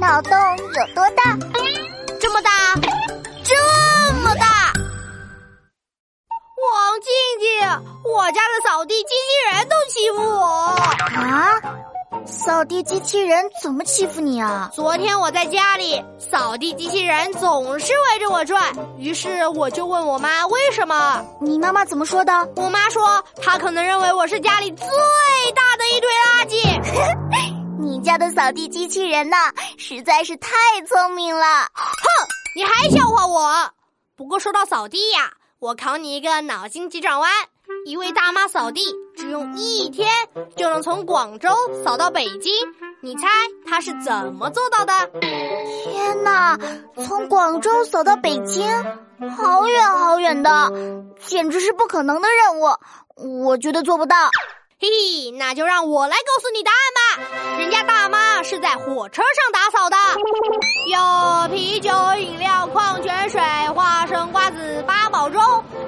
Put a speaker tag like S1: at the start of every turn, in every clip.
S1: 脑洞有多大？
S2: 这么大，这么大！王静静，我家的扫地机器人都欺负我
S1: 啊！扫地机器人怎么欺负你啊？
S2: 昨天我在家里，扫地机器人总是围着我转，于是我就问我妈为什么。
S1: 你妈妈怎么说的？
S2: 我妈说她可能认为我是家里最大
S1: 家的扫地机器人呢，实在是太聪明了。
S2: 哼，你还笑话我？不过说到扫地呀，我考你一个脑筋急转弯。一位大妈扫地只用一天就能从广州扫到北京，你猜她是怎么做到的？
S1: 天哪，从广州扫到北京，好远好远的，简直是不可能的任务。我觉得做不到。
S2: 嘿嘿，那就让我来告诉你答案吧。人家大妈是在火车上打扫的，有啤酒、饮料、矿泉水、花生、瓜子、八宝粥。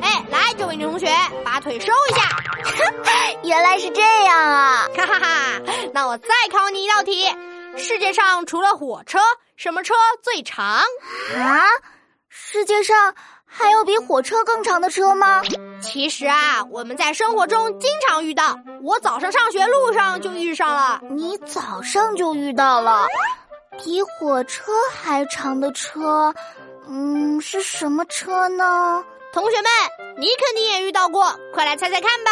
S2: 哎，来，这位女同学，把腿收一下。
S1: 原来是这样啊！
S2: 哈哈哈，那我再考你一道题：世界上除了火车，什么车最长？
S1: 啊？世界上？还有比火车更长的车吗？
S2: 其实啊，我们在生活中经常遇到。我早上上学路上就遇上了。
S1: 你早上就遇到了比火车还长的车？嗯，是什么车呢？
S2: 同学们，你肯定也遇到过，快来猜猜看吧。